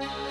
Thank you.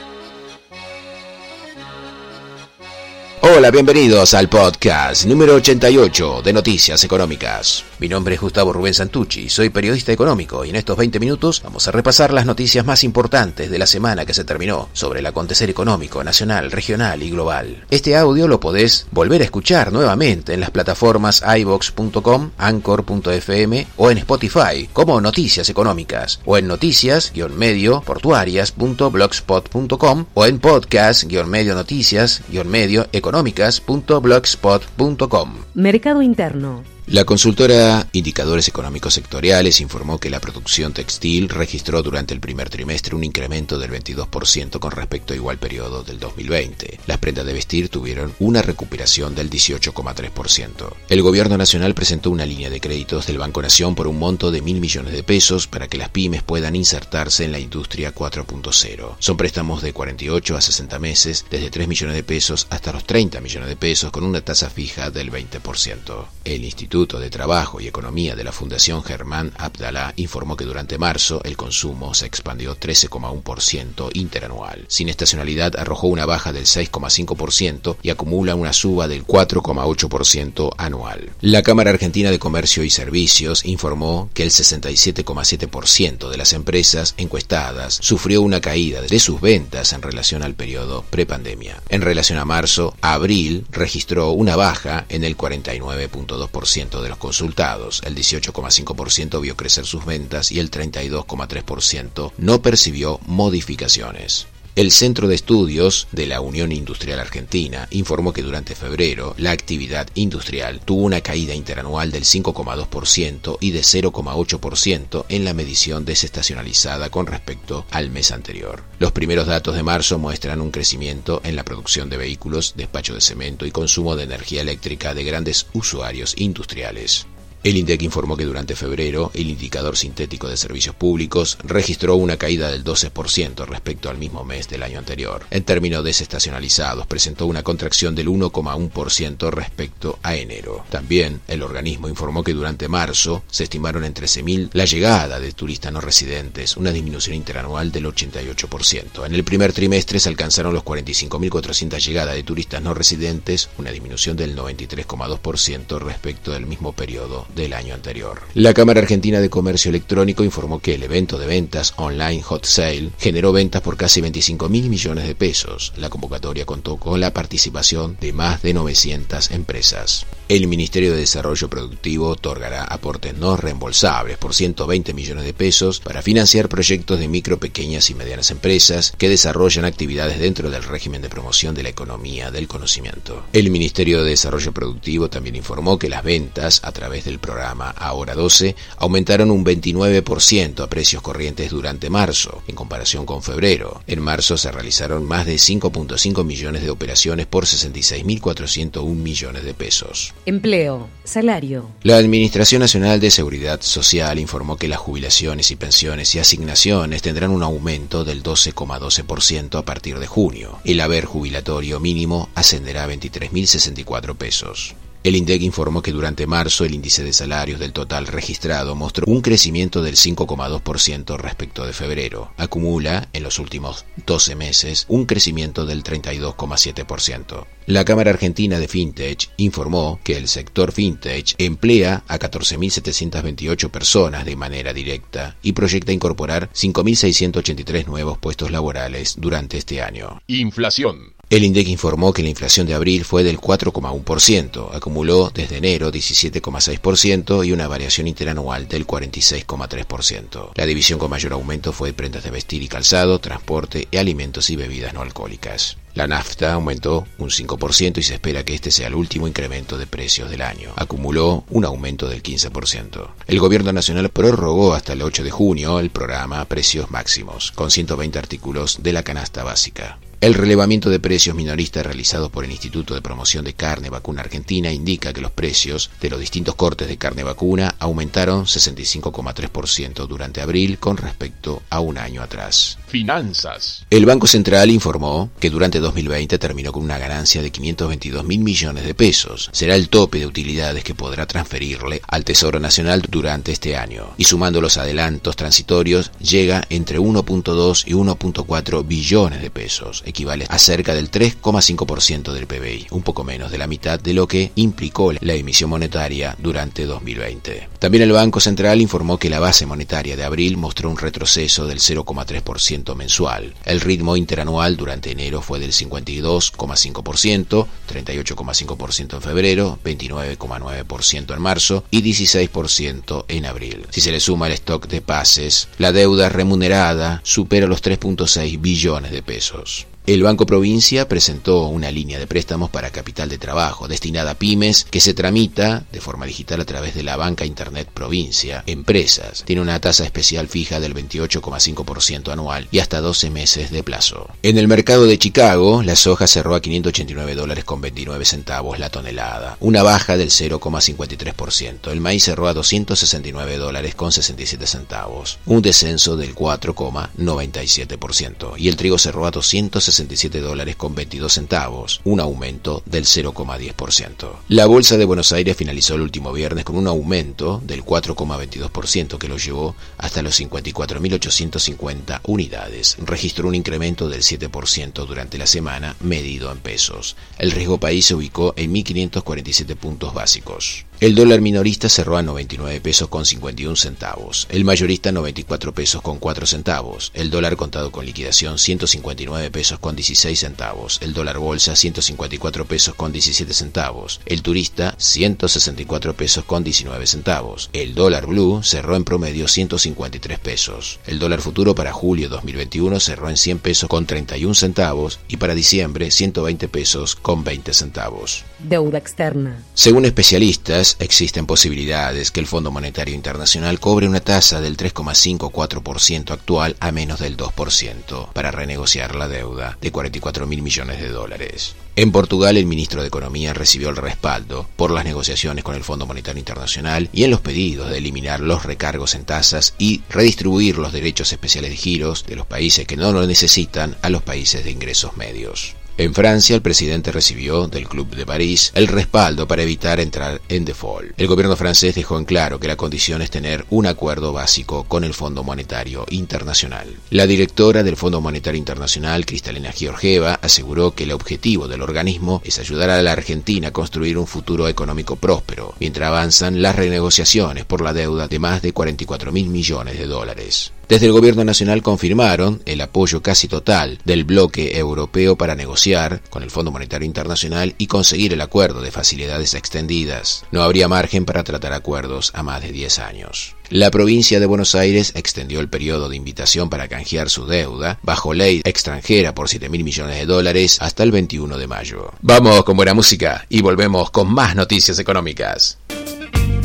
Hola, bienvenidos al podcast número 88 de Noticias Económicas. Mi nombre es Gustavo Rubén Santucci, soy periodista económico y en estos 20 minutos vamos a repasar las noticias más importantes de la semana que se terminó sobre el acontecer económico nacional, regional y global. Este audio lo podés volver a escuchar nuevamente en las plataformas ibox.com, anchor.fm o en Spotify como Noticias Económicas o en noticias-medio portuarias.blogspot.com o en podcast-medio noticias-medio económicas.blogspot.com. Mercado Interno. La consultora Indicadores Económicos Sectoriales informó que la producción textil registró durante el primer trimestre un incremento del 22% con respecto a igual periodo del 2020. Las prendas de vestir tuvieron una recuperación del 18,3%. El gobierno nacional presentó una línea de créditos del Banco Nación por un monto de mil millones de pesos para que las pymes puedan insertarse en la industria 4.0. Son préstamos de 48 a 60 meses, desde 3 millones de pesos hasta los 30 millones de pesos, con una tasa fija del 20%. El Instituto Instituto de Trabajo y Economía de la Fundación Germán Abdalá informó que durante marzo el consumo se expandió 13,1% interanual. Sin estacionalidad arrojó una baja del 6,5% y acumula una suba del 4,8% anual. La Cámara Argentina de Comercio y Servicios informó que el 67,7% de las empresas encuestadas sufrió una caída de sus ventas en relación al periodo prepandemia. En relación a marzo, abril registró una baja en el 49,2% de los consultados, el 18,5% vio crecer sus ventas y el 32,3% no percibió modificaciones. El Centro de Estudios de la Unión Industrial Argentina informó que durante febrero la actividad industrial tuvo una caída interanual del 5,2% y de 0,8% en la medición desestacionalizada con respecto al mes anterior. Los primeros datos de marzo muestran un crecimiento en la producción de vehículos, despacho de cemento y consumo de energía eléctrica de grandes usuarios industriales. El INDEC informó que durante febrero el indicador sintético de servicios públicos registró una caída del 12% respecto al mismo mes del año anterior. En términos desestacionalizados, presentó una contracción del 1,1% respecto a enero. También el organismo informó que durante marzo se estimaron en 13.000 la llegada de turistas no residentes, una disminución interanual del 88%. En el primer trimestre se alcanzaron los 45.400 llegadas de turistas no residentes, una disminución del 93,2% respecto del mismo periodo del año anterior. La Cámara Argentina de Comercio Electrónico informó que el evento de ventas online Hot Sale generó ventas por casi 25 mil millones de pesos. La convocatoria contó con la participación de más de 900 empresas. El Ministerio de Desarrollo Productivo otorgará aportes no reembolsables por 120 millones de pesos para financiar proyectos de micro, pequeñas y medianas empresas que desarrollan actividades dentro del régimen de promoción de la economía del conocimiento. El Ministerio de Desarrollo Productivo también informó que las ventas a través del programa Ahora 12 aumentaron un 29% a precios corrientes durante marzo, en comparación con febrero. En marzo se realizaron más de 5.5 millones de operaciones por 66.401 millones de pesos. Empleo, salario. La Administración Nacional de Seguridad Social informó que las jubilaciones y pensiones y asignaciones tendrán un aumento del 12,12% a partir de junio. El haber jubilatorio mínimo ascenderá a 23.064 pesos. El INDEC informó que durante marzo el índice de salarios del total registrado mostró un crecimiento del 5,2% respecto de febrero. Acumula, en los últimos 12 meses, un crecimiento del 32,7%. La Cámara Argentina de FinTech informó que el sector FinTech emplea a 14.728 personas de manera directa y proyecta incorporar 5.683 nuevos puestos laborales durante este año. Inflación. El INDEC informó que la inflación de abril fue del 4,1%, acumuló desde enero 17,6% y una variación interanual del 46,3%. La división con mayor aumento fue prendas de vestir y calzado, transporte alimentos y bebidas no alcohólicas. La nafta aumentó un 5% y se espera que este sea el último incremento de precios del año. Acumuló un aumento del 15%. El gobierno nacional prorrogó hasta el 8 de junio el programa Precios Máximos, con 120 artículos de la canasta básica. El relevamiento de precios minoristas realizado por el Instituto de Promoción de Carne Vacuna Argentina indica que los precios de los distintos cortes de carne vacuna aumentaron 65,3% durante abril con respecto a un año atrás. Finanzas. El Banco Central informó que durante 2020 terminó con una ganancia de 522 mil millones de pesos. Será el tope de utilidades que podrá transferirle al Tesoro Nacional durante este año. Y sumando los adelantos transitorios, llega entre 1.2 y 1.4 billones de pesos equivale a cerca del 3,5% del PBI, un poco menos de la mitad de lo que implicó la emisión monetaria durante 2020. También el Banco Central informó que la base monetaria de abril mostró un retroceso del 0,3% mensual. El ritmo interanual durante enero fue del 52,5%, 38,5% en febrero, 29,9% en marzo y 16% en abril. Si se le suma el stock de pases, la deuda remunerada supera los 3.6 billones de pesos. El Banco Provincia presentó una línea de préstamos para capital de trabajo destinada a pymes que se tramita de forma digital a través de la banca Internet Provincia Empresas. Tiene una tasa especial fija del 28,5% anual y hasta 12 meses de plazo. En el mercado de Chicago, la soja cerró a 589 dólares con 29 centavos la tonelada, una baja del 0,53%. El maíz cerró a 269 dólares con 67 centavos, un descenso del 4,97%. Y el trigo cerró a 260 67 dólares con 22 centavos, un aumento del 0,10%. La Bolsa de Buenos Aires finalizó el último viernes con un aumento del 4,22% que lo llevó hasta los 54.850 unidades. Registró un incremento del 7% durante la semana medido en pesos. El riesgo país se ubicó en 1.547 puntos básicos. El dólar minorista cerró a 99 pesos con 51 centavos, el mayorista 94 pesos con 4 centavos, el dólar contado con liquidación 159 pesos con 16 centavos, el dólar bolsa 154 pesos con 17 centavos, el turista 164 pesos con 19 centavos, el dólar blue cerró en promedio 153 pesos, el dólar futuro para julio 2021 cerró en 100 pesos con 31 centavos y para diciembre 120 pesos con 20 centavos. Deuda externa. Según especialistas, existen posibilidades que el Fondo Monetario Internacional cobre una tasa del 3,54% actual a menos del 2% para renegociar la deuda de 44 mil millones de dólares. En Portugal, el ministro de Economía recibió el respaldo por las negociaciones con el Fondo Monetario Internacional y en los pedidos de eliminar los recargos en tasas y redistribuir los derechos especiales de giros de los países que no lo necesitan a los países de ingresos medios. En Francia, el presidente recibió del Club de París el respaldo para evitar entrar en default. El gobierno francés dejó en claro que la condición es tener un acuerdo básico con el Fondo Monetario Internacional. La directora del Fondo Monetario Internacional, Cristalina Georgieva, aseguró que el objetivo del organismo es ayudar a la Argentina a construir un futuro económico próspero, mientras avanzan las renegociaciones por la deuda de más de 44 mil millones de dólares. Desde el Gobierno Nacional confirmaron el apoyo casi total del bloque europeo para negociar con el Fondo Monetario Internacional y conseguir el acuerdo de facilidades extendidas. No habría margen para tratar acuerdos a más de 10 años. La provincia de Buenos Aires extendió el periodo de invitación para canjear su deuda bajo ley extranjera por 7 mil millones de dólares hasta el 21 de mayo. Vamos con buena música y volvemos con más noticias económicas. económicas.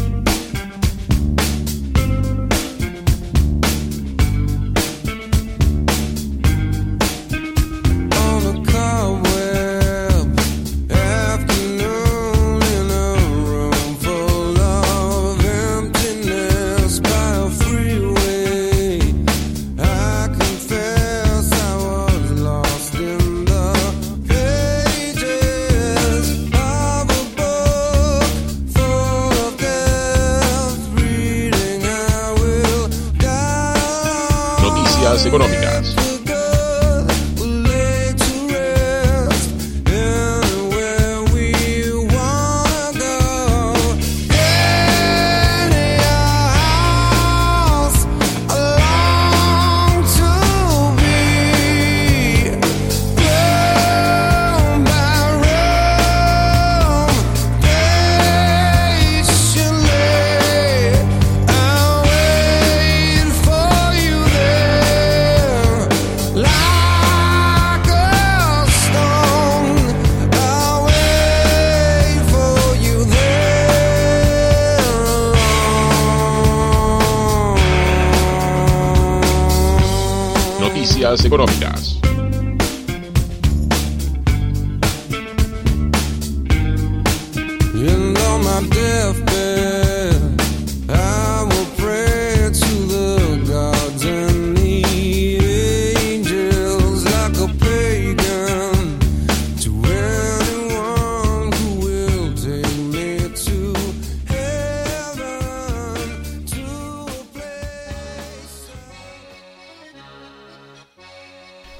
actividades económicas. You know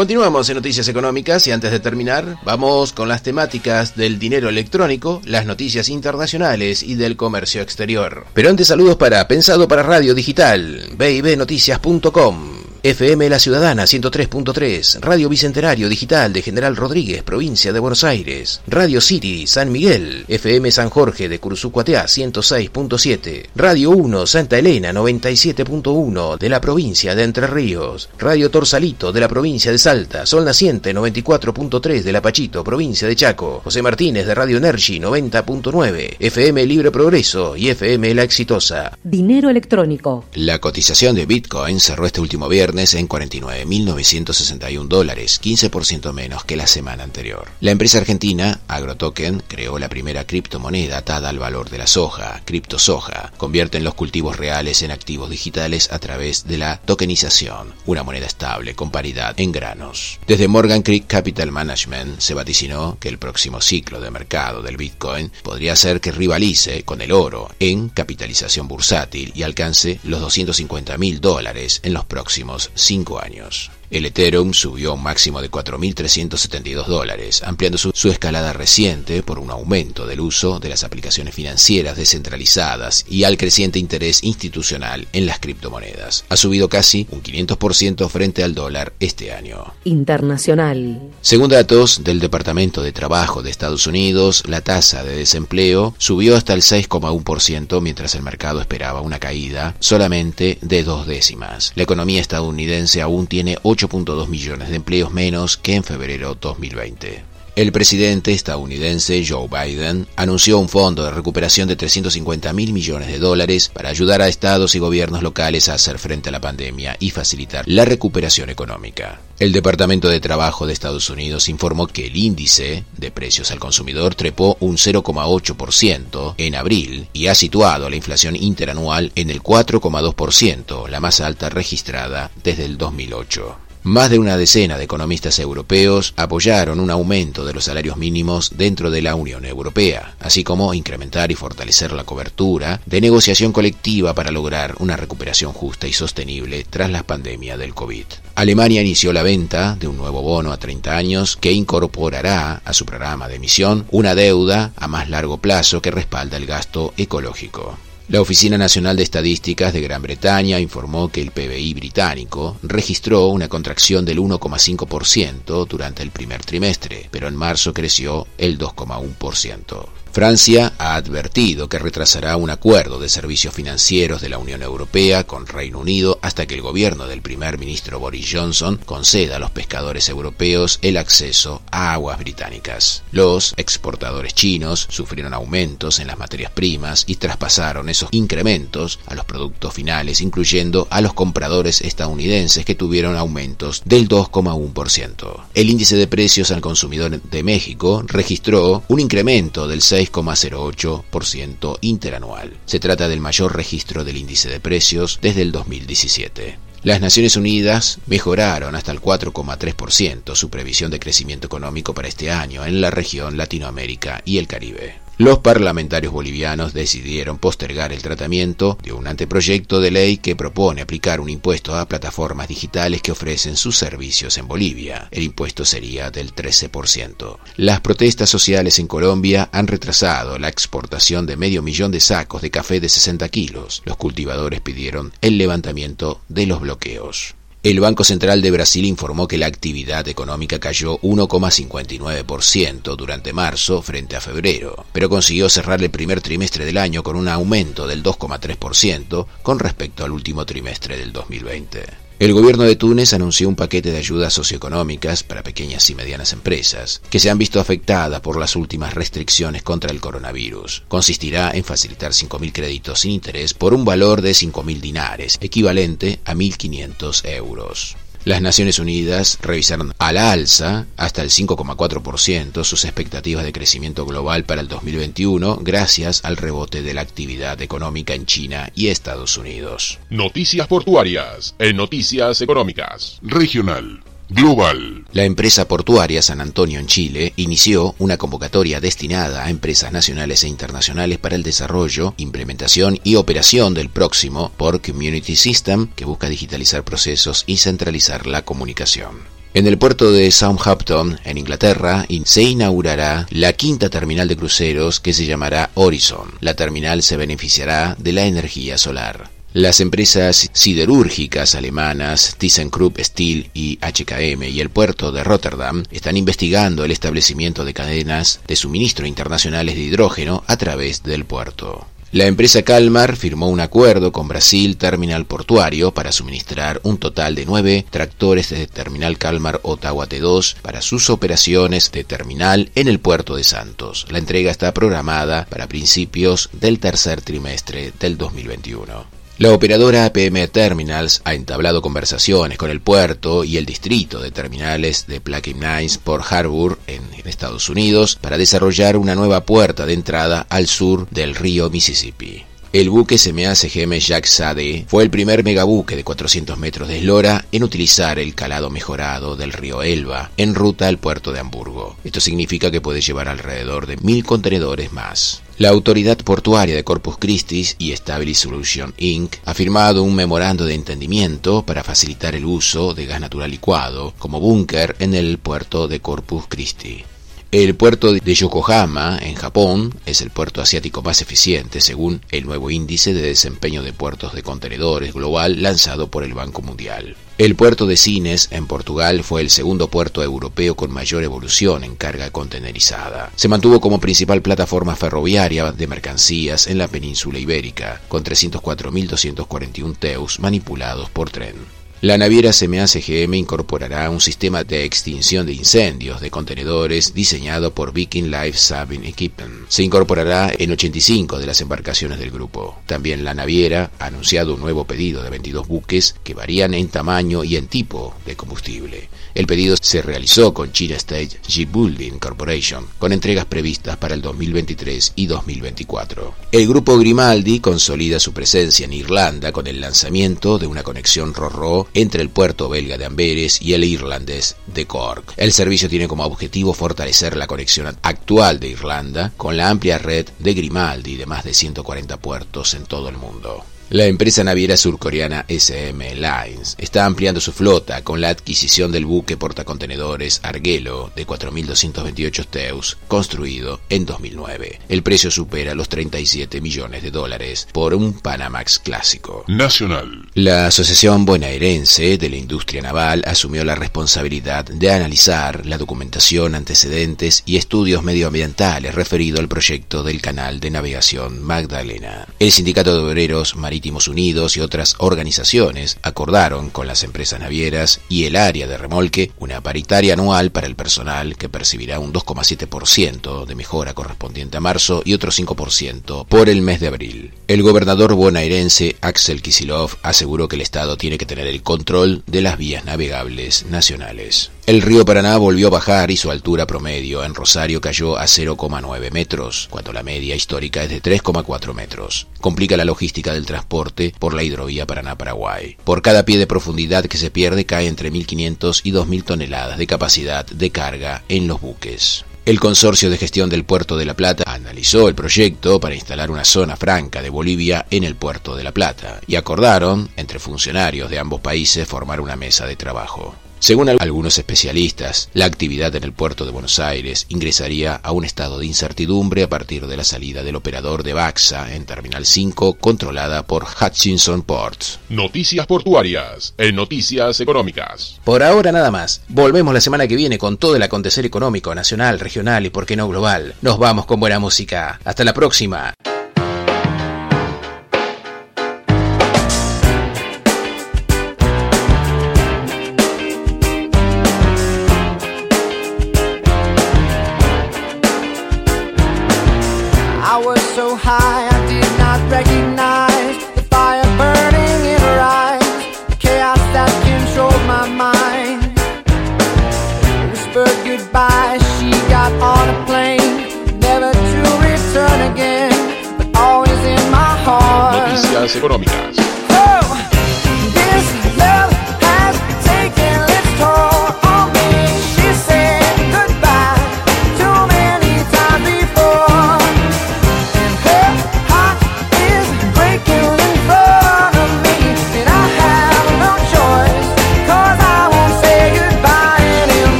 Continuamos en Noticias Económicas y antes de terminar, vamos con las temáticas del dinero electrónico, las noticias internacionales y del comercio exterior. Pero antes saludos para Pensado para Radio Digital, bibnoticias.com. FM La Ciudadana 103.3, Radio Bicentenario Digital de General Rodríguez, provincia de Buenos Aires, Radio City San Miguel, FM San Jorge de Cursucuateá 106.7, Radio 1 Santa Elena 97.1 de la provincia de Entre Ríos, Radio Torsalito de la provincia de Salta, Sol Naciente 94.3 de La Pachito, provincia de Chaco, José Martínez de Radio Energy 90.9, FM Libre Progreso y FM La Exitosa. Dinero electrónico. La cotización de Bitcoin cerró este último viernes en 49.961 dólares, 15% menos que la semana anterior. La empresa argentina, AgroToken, creó la primera criptomoneda atada al valor de la soja, CryptoSoja. Convierten los cultivos reales en activos digitales a través de la tokenización, una moneda estable con paridad en granos. Desde Morgan Creek Capital Management se vaticinó que el próximo ciclo de mercado del Bitcoin podría ser que rivalice con el oro en capitalización bursátil y alcance los 250 mil dólares en los próximos cinco años. El Ethereum subió a un máximo de 4.372 dólares, ampliando su, escalada reciente por un aumento del uso de las aplicaciones financieras descentralizadas y al creciente interés institucional en las criptomonedas. Ha subido casi un 500% frente al dólar este año. Internacional. Según datos del Departamento de Trabajo de Estados Unidos, la tasa de desempleo subió hasta el 6,1% mientras el mercado esperaba una caída solamente de dos décimas. La economía estadounidense aún tiene 8 8.2 millones de empleos menos que en febrero 2020. El presidente estadounidense Joe Biden anunció un fondo de recuperación de 350 mil millones de dólares para ayudar a estados y gobiernos locales a hacer frente a la pandemia y facilitar la recuperación económica. El Departamento de Trabajo de Estados Unidos informó que el índice de precios al consumidor trepó un 0,8% en abril y ha situado la inflación interanual en el 4,2%, la más alta registrada desde el 2008. Más de una decena de economistas europeos apoyaron un aumento de los salarios mínimos dentro de la Unión Europea, así como incrementar y fortalecer la cobertura de negociación colectiva para lograr una recuperación justa y sostenible tras la pandemia del COVID. Alemania inició la venta de un nuevo bono a 30 años que incorporará a su programa de emisión una deuda a más largo plazo que respalda el gasto ecológico. La Oficina Nacional de Estadísticas de Gran Bretaña informó que el PBI británico registró una contracción del 1,5% durante el primer trimestre, pero en marzo creció el 2,1%. Francia ha advertido que retrasará un acuerdo de servicios financieros de la Unión Europea con Reino Unido hasta que el gobierno del primer ministro Boris Johnson conceda a los pescadores europeos el acceso a aguas británicas. Los exportadores chinos sufrieron aumentos en las materias primas y traspasaron esos incrementos a los productos finales, incluyendo a los compradores estadounidenses que tuvieron aumentos del 2,1%. El índice de precios al consumidor de México registró un incremento del 6 6,08% interanual. Se trata del mayor registro del índice de precios desde el 2017. Las Naciones Unidas mejoraron hasta el 4,3% su previsión de crecimiento económico para este año en la región Latinoamérica y el Caribe. Los parlamentarios bolivianos decidieron postergar el tratamiento de un anteproyecto de ley que propone aplicar un impuesto a plataformas digitales que ofrecen sus servicios en Bolivia. El impuesto sería del 13%. Las protestas sociales en Colombia han retrasado la exportación de medio millón de sacos de café de 60 kilos. Los cultivadores pidieron el levantamiento de los bloqueos. El Banco Central de Brasil informó que la actividad económica cayó 1,59% durante marzo frente a febrero, pero consiguió cerrar el primer trimestre del año con un aumento del 2,3% con respecto al último trimestre del 2020. El gobierno de Túnez anunció un paquete de ayudas socioeconómicas para pequeñas y medianas empresas que se han visto afectadas por las últimas restricciones contra el coronavirus. Consistirá en facilitar 5.000 créditos sin interés por un valor de 5.000 dinares, equivalente a 1.500 euros. Las Naciones Unidas revisaron a la alza hasta el 5,4% sus expectativas de crecimiento global para el 2021 gracias al rebote de la actividad económica en China y Estados Unidos. Noticias portuarias en Noticias Económicas. Regional. Global. La empresa portuaria San Antonio en Chile inició una convocatoria destinada a empresas nacionales e internacionales para el desarrollo, implementación y operación del próximo Port Community System que busca digitalizar procesos y centralizar la comunicación. En el puerto de Southampton, en Inglaterra, se inaugurará la quinta terminal de cruceros que se llamará Horizon. La terminal se beneficiará de la energía solar. Las empresas siderúrgicas alemanas ThyssenKrupp Steel y HKM y el puerto de Rotterdam están investigando el establecimiento de cadenas de suministro internacionales de hidrógeno a través del puerto. La empresa Calmar firmó un acuerdo con Brasil Terminal Portuario para suministrar un total de nueve tractores de Terminal Calmar Ottawa T2 para sus operaciones de terminal en el puerto de Santos. La entrega está programada para principios del tercer trimestre del 2021. La operadora APM Terminals ha entablado conversaciones con el puerto y el distrito de terminales de Plaquemines Nines por Harbour en Estados Unidos para desarrollar una nueva puerta de entrada al sur del río Mississippi. El buque CMA CGM Jack Sade fue el primer megabuque de 400 metros de eslora en utilizar el calado mejorado del río Elba en ruta al puerto de Hamburgo. Esto significa que puede llevar alrededor de mil contenedores más. La autoridad portuaria de Corpus Christi y Stability Solution Inc. ha firmado un memorando de entendimiento para facilitar el uso de gas natural licuado como búnker en el puerto de Corpus Christi. El puerto de Yokohama, en Japón, es el puerto asiático más eficiente según el nuevo índice de desempeño de puertos de contenedores global lanzado por el Banco Mundial. El puerto de Sines, en Portugal, fue el segundo puerto europeo con mayor evolución en carga contenerizada. Se mantuvo como principal plataforma ferroviaria de mercancías en la península ibérica, con 304.241 TEUs manipulados por tren. La naviera CMA CGM incorporará un sistema de extinción de incendios de contenedores diseñado por Viking Life Saving Equipment. Se incorporará en 85 de las embarcaciones del grupo. También la naviera ha anunciado un nuevo pedido de 22 buques que varían en tamaño y en tipo de combustible. El pedido se realizó con China State Shipbuilding Corporation, con entregas previstas para el 2023 y 2024. El grupo Grimaldi consolida su presencia en Irlanda con el lanzamiento de una conexión RORO entre el puerto belga de Amberes y el irlandés de Cork. El servicio tiene como objetivo fortalecer la conexión actual de Irlanda con la amplia red de Grimaldi de más de 140 puertos en todo el mundo. La empresa naviera surcoreana SM Lines está ampliando su flota con la adquisición del buque portacontenedores Argelo de 4.228 teus construido en 2009. El precio supera los 37 millones de dólares por un Panamax clásico. Nacional. La Asociación Bonaerense de la Industria Naval asumió la responsabilidad de analizar la documentación, antecedentes y estudios medioambientales referido al proyecto del canal de navegación Magdalena. El Sindicato de Obreros Marítimos Unidos y otras organizaciones acordaron con las empresas navieras y el área de remolque una paritaria anual para el personal que percibirá un 2,7% de mejora correspondiente a marzo y otro 5% por el mes de abril. El gobernador bonaerense Axel Kisilov aseguró que el Estado tiene que tener el control de las vías navegables nacionales. El río Paraná volvió a bajar y su altura promedio en Rosario cayó a 0,9 metros, cuando la media histórica es de 3,4 metros. Complica la logística del transporte por la hidrovía Paraná-Paraguay. Por cada pie de profundidad que se pierde cae entre 1.500 y 2.000 toneladas de capacidad de carga en los buques. El Consorcio de Gestión del Puerto de La Plata analizó el proyecto para instalar una zona franca de Bolivia en el Puerto de La Plata y acordaron, entre funcionarios de ambos países, formar una mesa de trabajo. Según algunos especialistas, la actividad en el puerto de Buenos Aires ingresaría a un estado de incertidumbre a partir de la salida del operador de Baxa en Terminal 5, controlada por Hutchinson Ports. Noticias portuarias en Noticias Económicas. Por ahora nada más. Volvemos la semana que viene con todo el acontecer económico, nacional, regional y por qué no global. Nos vamos con buena música. Hasta la próxima.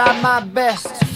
Tried my best